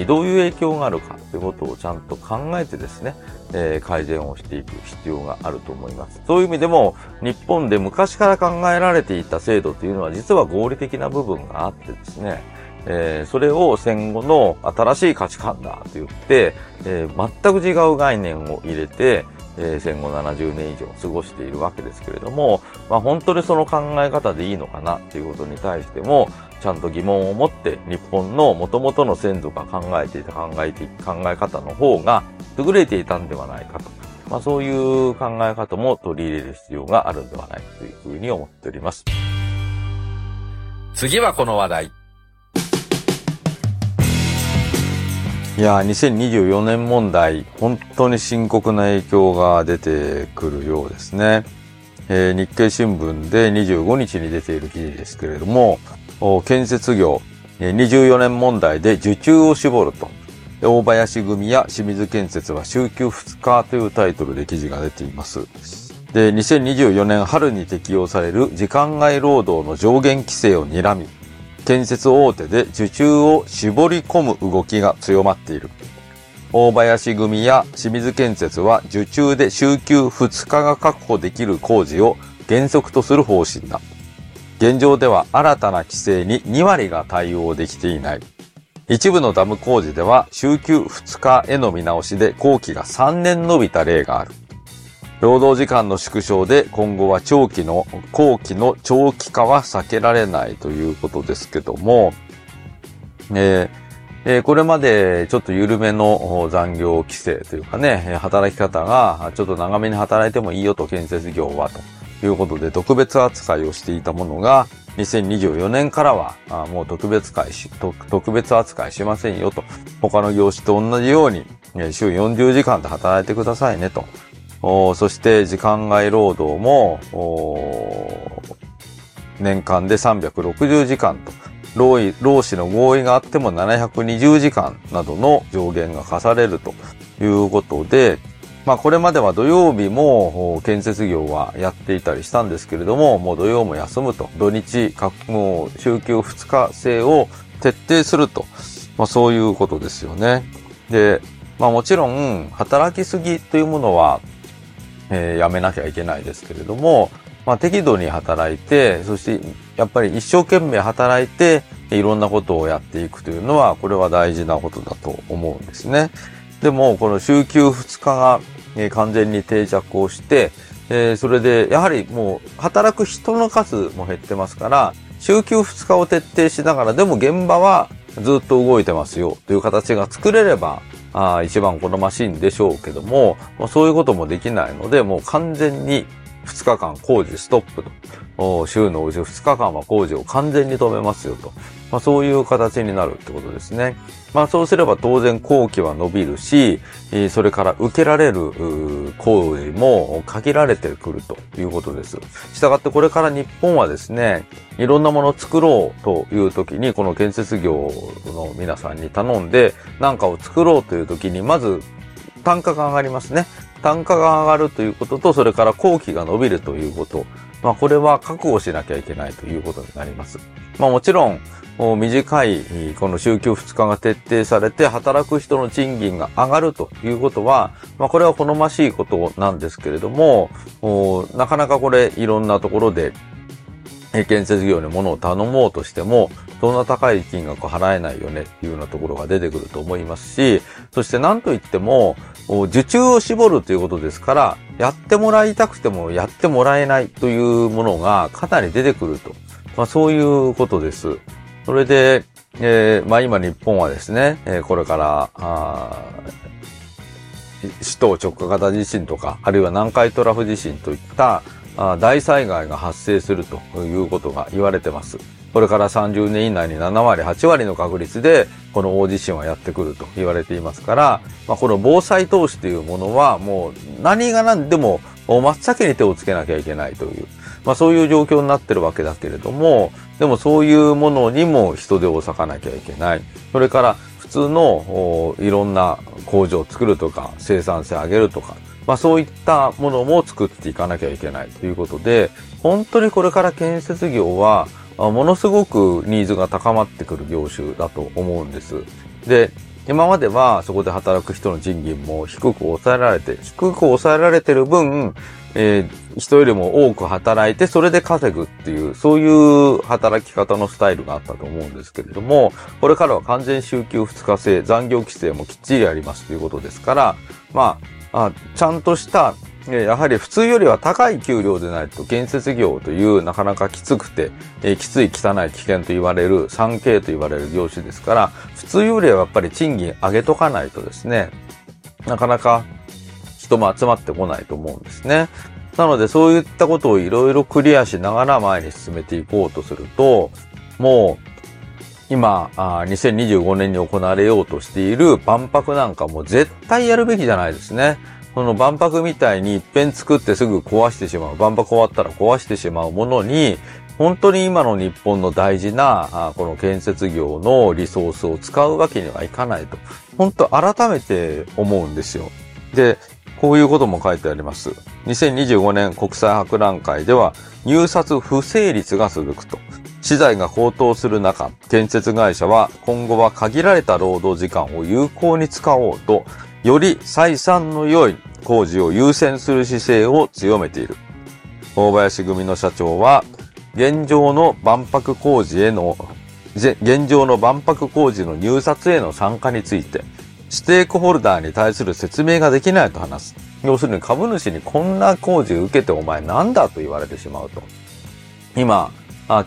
どういう影響があるかということをちゃんと考えてですね、えー、改善をしていく必要があると思います。そういう意味でも、日本で昔から考えられていた制度というのは実は合理的な部分があってですね、えー、それを戦後の新しい価値観だと言って、えー、全く違う概念を入れて、えー、戦後70年以上過ごしているわけですけれども、まあ、本当にその考え方でいいのかなっていうことに対しても、ちゃんと疑問を持って日本の元々の先祖が考えていた考えて考え方の方が優れていたんではないかと。まあ、そういう考え方も取り入れる必要があるんではないかというふうに思っております。次はこの話題。いや、2024年問題、本当に深刻な影響が出てくるようですね。えー、日経新聞で25日に出ている記事ですけれども、建設業、24年問題で受注を絞ると。大林組や清水建設は週休2日というタイトルで記事が出ています。で、2024年春に適用される時間外労働の上限規制を睨み、建設大手で受注を絞り込む動きが強まっている。大林組や清水建設は受注で週休2日が確保できる工事を原則とする方針だ。現状では新たな規制に2割が対応できていない。一部のダム工事では週休2日への見直しで工期が3年伸びた例がある。労働時間の縮小で今後は長期の、後期の長期化は避けられないということですけども、えーえー、これまでちょっと緩めの残業規制というかね、働き方がちょっと長めに働いてもいいよと建設業はということで特別扱いをしていたものが、2024年からはもう特別会し特別扱いしませんよと。他の業種と同じように週40時間で働いてくださいねと。そして時間外労働も、年間で360時間と、労労使の合意があっても720時間などの上限が課されるということで、まあこれまでは土曜日も建設業はやっていたりしたんですけれども、もう土曜も休むと、土日、もう週休2日制を徹底すると、まあそういうことですよね。で、まあもちろん働きすぎというものはえー、やめなきゃいけないですけれども、まあ、適度に働いて、そしてやっぱり一生懸命働いて、いろんなことをやっていくというのは、これは大事なことだと思うんですね。でも、この週休2日が、え、完全に定着をして、え、それで、やはりもう、働く人の数も減ってますから、週休2日を徹底しながら、でも現場はずっと動いてますよという形が作れれば、あ一番好ましいんでしょうけども、まあ、そういうこともできないので、もう完全に2日間工事ストップと。週のうち2日間は工事を完全に止めますよと。まあ、そういう形になるってことですね。まあそうすれば当然工期は伸びるし、それから受けられる行為も限られてくるということです。したがってこれから日本はですね、いろんなものを作ろうという時に、この建設業の皆さんに頼んで何かを作ろうという時に、まず単価が上がりますね。単価が上がるということと、それから工期が伸びるということ。まあこれは覚悟しなきゃいけないということになります。まあもちろん、短いこの週休2日が徹底されて働く人の賃金が上がるということは、まあこれは好ましいことなんですけれども、なかなかこれいろんなところで建設業に物を頼もうとしても、そんな高い金額払えないよねっていうようなところが出てくると思いますし、そして何と言っても、受注を絞るということですから、やってもらいたくてもやってもらえないというものがかなり出てくると。まあそういうことです。それで、えー、まあ今日本はですね、えー、これから、あ首都直下型地震とか、あるいは南海トラフ地震といったあ大災害が発生するということが言われてます。これから30年以内に7割、8割の確率でこの大地震はやってくると言われていますから、まあ、この防災投資というものはもう何が何でも真っ先に手をつけなきゃいけないという、まあ、そういう状況になってるわけだけれども、でもそういうものにも人手を割かなきゃいけない。それから普通のいろんな工場を作るとか生産性上げるとかまあそういったものも作っていかなきゃいけないということで、本当にこれから建設業は、ものすごくニーズが高まってくる業種だと思うんです。で、今まではそこで働く人の賃金も低く抑えられて、低く抑えられてる分、えー、人よりも多く働いて、それで稼ぐっていう、そういう働き方のスタイルがあったと思うんですけれども、これからは完全週休2日制、残業規制もきっちりありますということですから、まあ、あちゃんとしたやはり普通よりは高い給料でないと建設業というなかなかきつくて、えー、きつい汚い危険と言われる 3K と言われる業種ですから、普通よりはやっぱり賃金上げとかないとですね、なかなか人も集まってこないと思うんですね。なのでそういったことをいろいろクリアしながら前に進めていこうとすると、もう今、2025年に行われようとしている万博なんかも絶対やるべきじゃないですね。その万博みたいに一遍作ってすぐ壊してしまう、万博終わったら壊してしまうものに、本当に今の日本の大事な、この建設業のリソースを使うわけにはいかないと。本当改めて思うんですよ。で、こういうことも書いてあります。2025年国際博覧会では入札不成立が続くと。資材が高騰する中、建設会社は今後は限られた労働時間を有効に使おうとより採算の良い工事を優先する姿勢を強めている。大林組の社長は、現状の万博工事への、現状の万博工事の入札への参加について、ステークホルダーに対する説明ができないと話す。要するに株主にこんな工事を受けてお前なんだと言われてしまうと。今、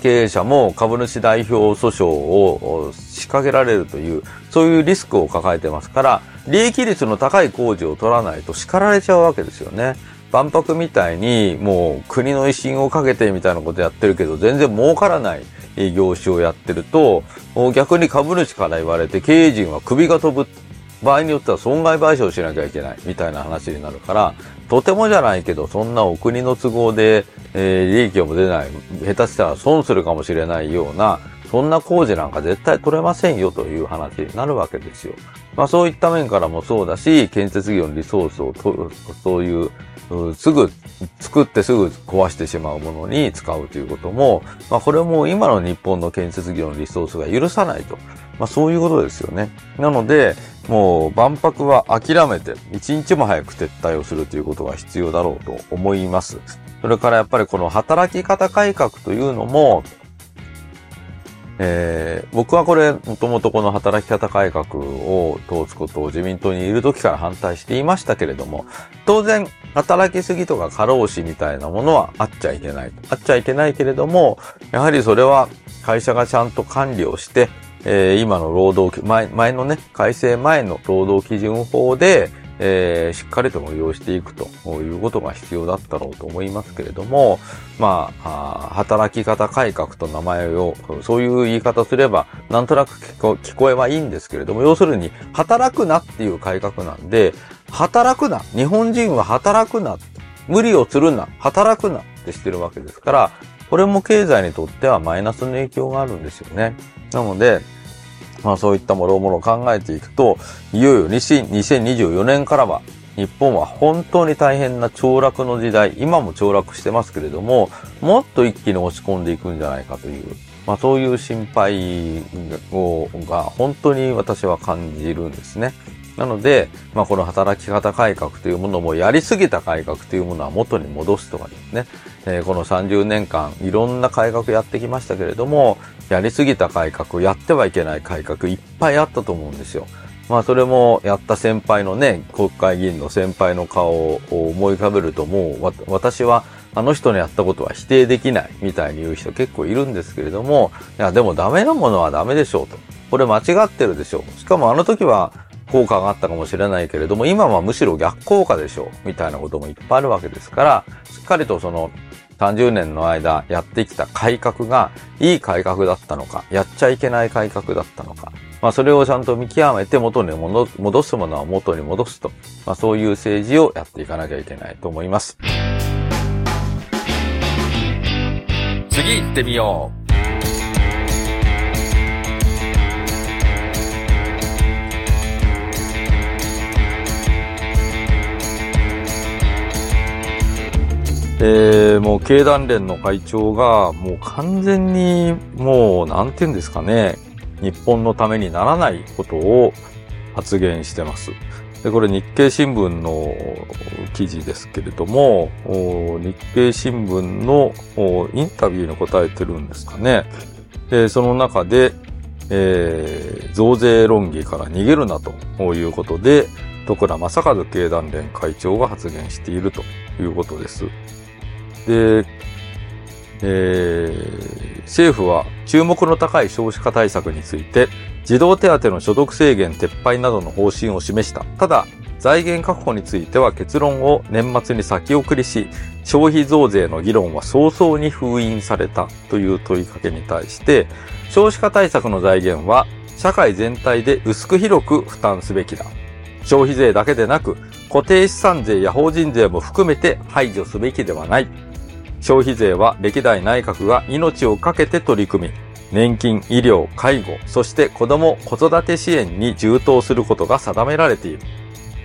経営者も株主代表訴訟を仕掛けられるという、そういうリスクを抱えてますから、利益率の高い工事を取らないと叱られちゃうわけですよね。万博みたいにもう国の威信をかけてみたいなことやってるけど全然儲からない業種をやってると逆に株主から言われて経営陣は首が飛ぶ場合によっては損害賠償しなきゃいけないみたいな話になるからとてもじゃないけどそんなお国の都合でえー、利益も出ない、下手したら損するかもしれないような、そんな工事なんか絶対取れませんよという話になるわけですよ。まあそういった面からもそうだし、建設業のリソースをと、そういう、すぐ作ってすぐ壊してしまうものに使うということも、まあこれも今の日本の建設業のリソースが許さないと。まあそういうことですよね。なので、もう万博は諦めて一日も早く撤退をするということが必要だろうと思います。それからやっぱりこの働き方改革というのも、えー、僕はこれ、もともとこの働き方改革を通すことを自民党にいる時から反対していましたけれども、当然、働きすぎとか過労死みたいなものはあっちゃいけない。あっちゃいけないけれども、やはりそれは会社がちゃんと管理をして、えー、今の労働、前前のね、改正前の労働基準法で、えー、しっかりと運用していくということが必要だったろうと思いますけれども、まあ、あ働き方改革と名前を、そういう言い方すれば、なんとなく聞こえはいいんですけれども、要するに、働くなっていう改革なんで、働くな、日本人は働くな、無理をするな、働くなってしてるわけですから、これも経済にとってはマイナスの影響があるんですよね。なので、まあそういったもろもろ考えていくと、いよいよ2024年からは日本は本当に大変な凋落の時代、今も凋落してますけれども、もっと一気に落ち込んでいくんじゃないかという、まあそういう心配をが本当に私は感じるんですね。なので、まあ、この働き方改革というものもやりすぎた改革というものは元に戻すとかですね、え、この30年間いろんな改革やってきましたけれども、やりすぎた改革、やってはいけない改革いっぱいあったと思うんですよ。まあそれもやった先輩のね、国会議員の先輩の顔を思い浮かべるともう私はあの人のやったことは否定できないみたいに言う人結構いるんですけれども、いやでもダメなものはダメでしょうと。これ間違ってるでしょう。しかもあの時は効果があったかもしれないけれども、今はむしろ逆効果でしょう、みたいなこともいっぱいあるわけですから、しっかりとその30年の間やってきた改革がいい改革だったのか、やっちゃいけない改革だったのか、まあそれをちゃんと見極めて元に戻すものは元に戻すと、まあそういう政治をやっていかなきゃいけないと思います。次行ってみよう。えー、もう経団連の会長がもう完全にもうなんて言うんですかね、日本のためにならないことを発言してます。で、これ日経新聞の記事ですけれども、日経新聞のインタビューに答えてるんですかね。で、その中で、えー、増税論議から逃げるなということで、徳良正和経団連会長が発言しているということです。で、えー、政府は注目の高い少子化対策について、児童手当の所得制限撤廃などの方針を示した。ただ、財源確保については結論を年末に先送りし、消費増税の議論は早々に封印されたという問いかけに対して、少子化対策の財源は社会全体で薄く広く負担すべきだ。消費税だけでなく、固定資産税や法人税も含めて排除すべきではない。消費税は歴代内閣が命を懸けて取り組み、年金、医療、介護、そして子供、子育て支援に充当することが定められている。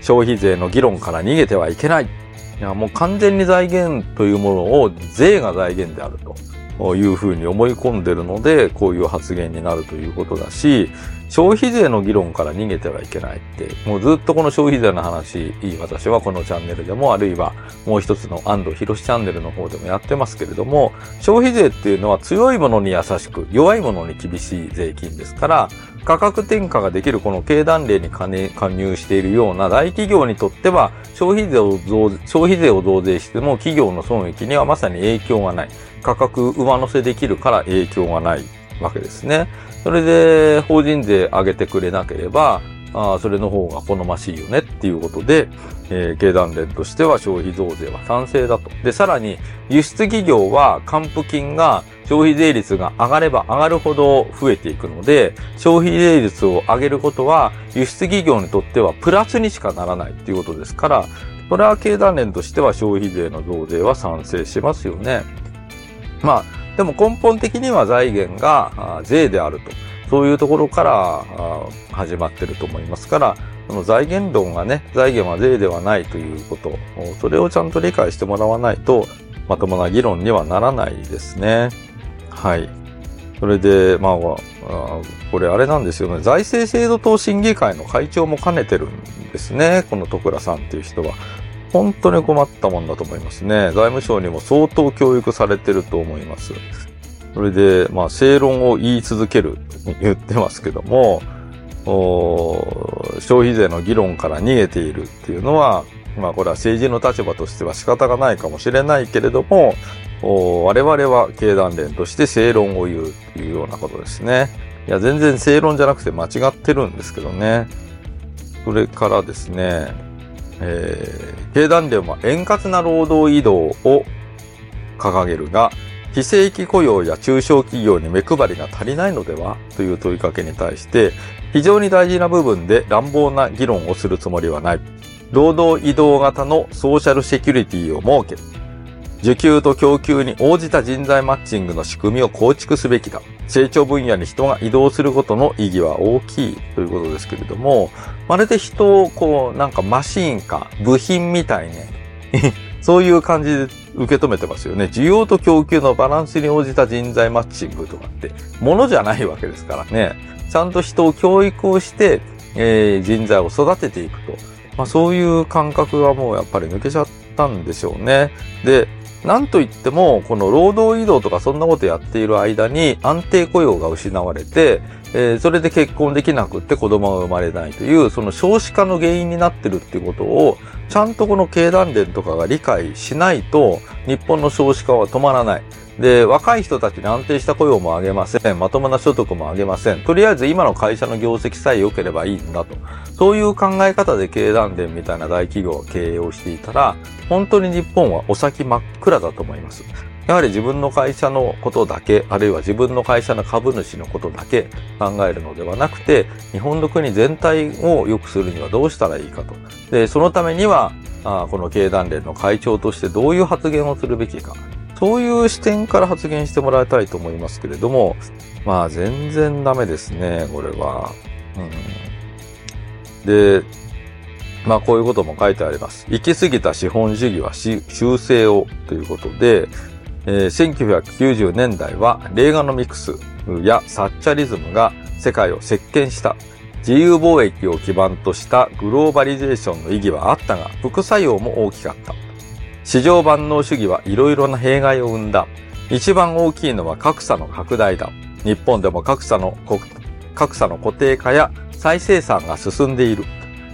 消費税の議論から逃げてはいけない。いや、もう完全に財源というものを税が財源であるというふうに思い込んでるので、こういう発言になるということだし、消費税の議論から逃げてはいけないって、もうずっとこの消費税の話、私はこのチャンネルでも、あるいはもう一つの安藤博士チャンネルの方でもやってますけれども、消費税っていうのは強いものに優しく、弱いものに厳しい税金ですから、価格転嫁ができるこの経団連に加入しているような大企業にとっては、消費税を増消費税を増税しても企業の損益にはまさに影響がない。価格上乗せできるから影響がないわけですね。それで法人税上げてくれなければ、あそれの方が好ましいよねっていうことで、えー、経団連としては消費増税は賛成だと。で、さらに輸出企業は還付金が消費税率が上がれば上がるほど増えていくので、消費税率を上げることは輸出企業にとってはプラスにしかならないっていうことですから、それは経団連としては消費税の増税は賛成しますよね。まあ、でも根本的には財源が税であると。そういうところから始まってると思いますから、その財源論がね、財源は税ではないということ、それをちゃんと理解してもらわないと、まともな議論にはならないですね。はい。それで、まあ、これあれなんですよね。財政制度等審議会の会長も兼ねてるんですね。この徳良さんっていう人は。本当に困ったもんだと思いますね。財務省にも相当教育されてると思います。それで、まあ、正論を言い続けると言ってますけども、消費税の議論から逃げているっていうのは、まあ、これは政治の立場としては仕方がないかもしれないけれども、我々は経団連として正論を言うっていうようなことですね。いや、全然正論じゃなくて間違ってるんですけどね。それからですね、えー、経団連は円滑な労働移動を掲げるが、非正規雇用や中小企業に目配りが足りないのではという問いかけに対して、非常に大事な部分で乱暴な議論をするつもりはない。労働移動型のソーシャルセキュリティを設ける、需給と供給に応じた人材マッチングの仕組みを構築すべきだ。成長分野に人が移動することの意義は大きいということですけれども、まるで人をこう、なんかマシンか部品みたいね。[laughs] そういう感じで受け止めてますよね。需要と供給のバランスに応じた人材マッチングとかって、ものじゃないわけですからね。ちゃんと人を教育をして、えー、人材を育てていくと。まあそういう感覚がもうやっぱり抜けちゃったんでしょうね。で、なんといっても、この労働移動とかそんなことやっている間に安定雇用が失われて、えー、それで結婚できなくって子供が生まれないという、その少子化の原因になってるっていうことを、ちゃんとこの経団連とかが理解しないと、日本の少子化は止まらない。で、若い人たちに安定した雇用も上げません。まともな所得も上げません。とりあえず今の会社の業績さえ良ければいいんだと。そういう考え方で経団連みたいな大企業が経営をしていたら、本当に日本はお先真っ暗だと思います。やはり自分の会社のことだけ、あるいは自分の会社の株主のことだけ考えるのではなくて、日本の国全体を良くするにはどうしたらいいかと。で、そのためには、あこの経団連の会長としてどういう発言をするべきか。そういう視点から発言してもらいたいと思いますけれども、まあ全然ダメですね、これは。うん、で、まあこういうことも書いてあります。行き過ぎた資本主義は修正をということで、えー、1990年代はレーガノミクスやサッチャリズムが世界を席巻した自由貿易を基盤としたグローバリゼーションの意義はあったが副作用も大きかった。市場万能主義はいろいろな弊害を生んだ。一番大きいのは格差の拡大だ。日本でも格差の、格差の固定化や再生産が進んでいる。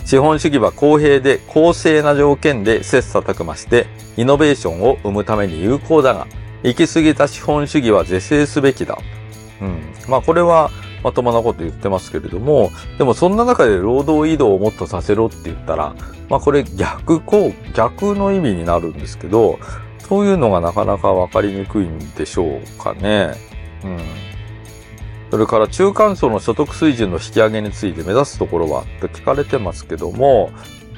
資本主義は公平で公正な条件で切磋琢磨してイノベーションを生むために有効だが、行き過ぎた資本主義は是正すべきだ。うん。まあこれはまともなこと言ってますけれども、でもそんな中で労働移動をもっとさせろって言ったら、まあこれ逆こう、逆の意味になるんですけど、そういうのがなかなかわかりにくいんでしょうかね。うん。それから中間層の所得水準の引き上げについて目指すところはって聞かれてますけども、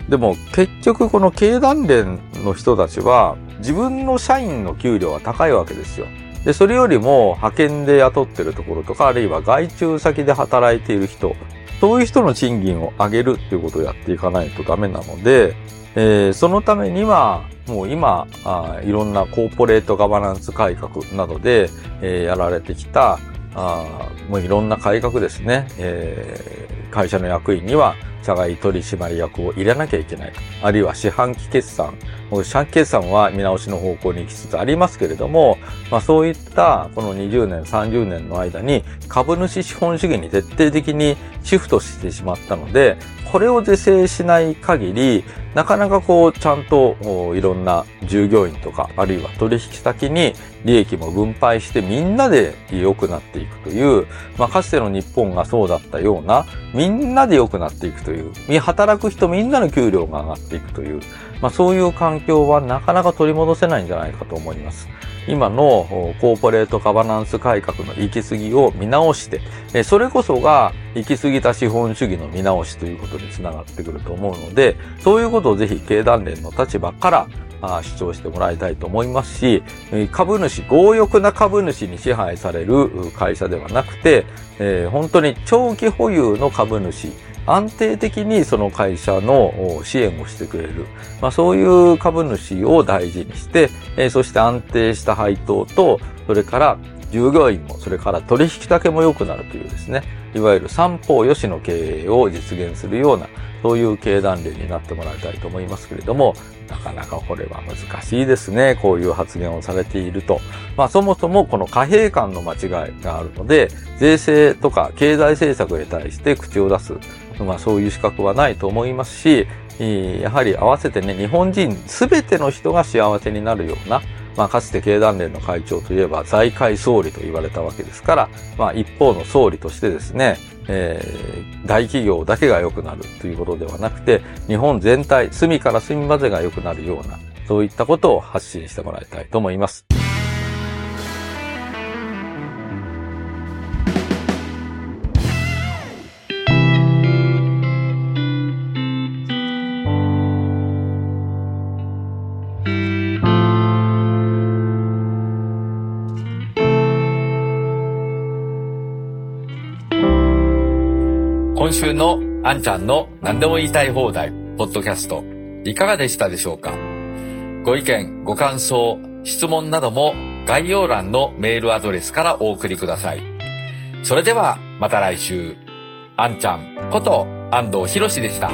でも結局この経団連の人たちは自分の社員の給料は高いわけですよ。で、それよりも派遣で雇ってるところとか、あるいは外注先で働いている人、そういう人の賃金を上げるっていうことをやっていかないとダメなので、えー、そのためには、もう今あ、いろんなコーポレートガバナンス改革などで、えー、やられてきた、あもういろんな改革ですね、えー、会社の役員には社外取締役を入れなきゃいけない。あるいは四半期決算。四半期決算は見直しの方向に行きつつありますけれども、まあそういったこの20年、30年の間に株主資本主義に徹底的にシフトしてしまったので、これを是正しない限り、なかなかこう、ちゃんといろんな従業員とか、あるいは取引先に利益も分配してみんなで良くなっていくという、まあかつての日本がそうだったような、みんなで良くなっていくという、働く人みんなの給料が上がっていくという、まあそういう環境はなかなか取り戻せないんじゃないかと思います。今のコーポレートガバナンス改革の行き過ぎを見直して、それこそが行き過ぎた資本主義の見直しということにつながってくると思うので、そういうことをぜひ経団連の立場から主張してもらいたいと思いますし、株主、強欲な株主に支配される会社ではなくて、本当に長期保有の株主、安定的にその会社の支援をしてくれる。まあ、そういう株主を大事にして、え、そして安定した配当と、それから従業員も、それから取引先も良くなるというですね、いわゆる三方よしの経営を実現するような、そういう経団連になってもらいたいと思いますけれども、なかなかこれは難しいですね。こういう発言をされていると。まあそもそもこの貨幣間の間違いがあるので、税制とか経済政策に対して口を出す。まあそういう資格はないと思いますし、やはり合わせてね、日本人全ての人が幸せになるような、まあ、かつて経団連の会長といえば財界総理と言われたわけですから、まあ、一方の総理としてですね、えー、大企業だけが良くなるということではなくて、日本全体、隅から隅までが良くなるような、そういったことを発信してもらいたいと思います。あんちゃんの何でも言いたい放題、ポッドキャスト、いかがでしたでしょうか？ご意見、ご感想、質問なども概要欄のメールアドレスからお送りください。それではまた来週、あんちゃんこと安藤博でした。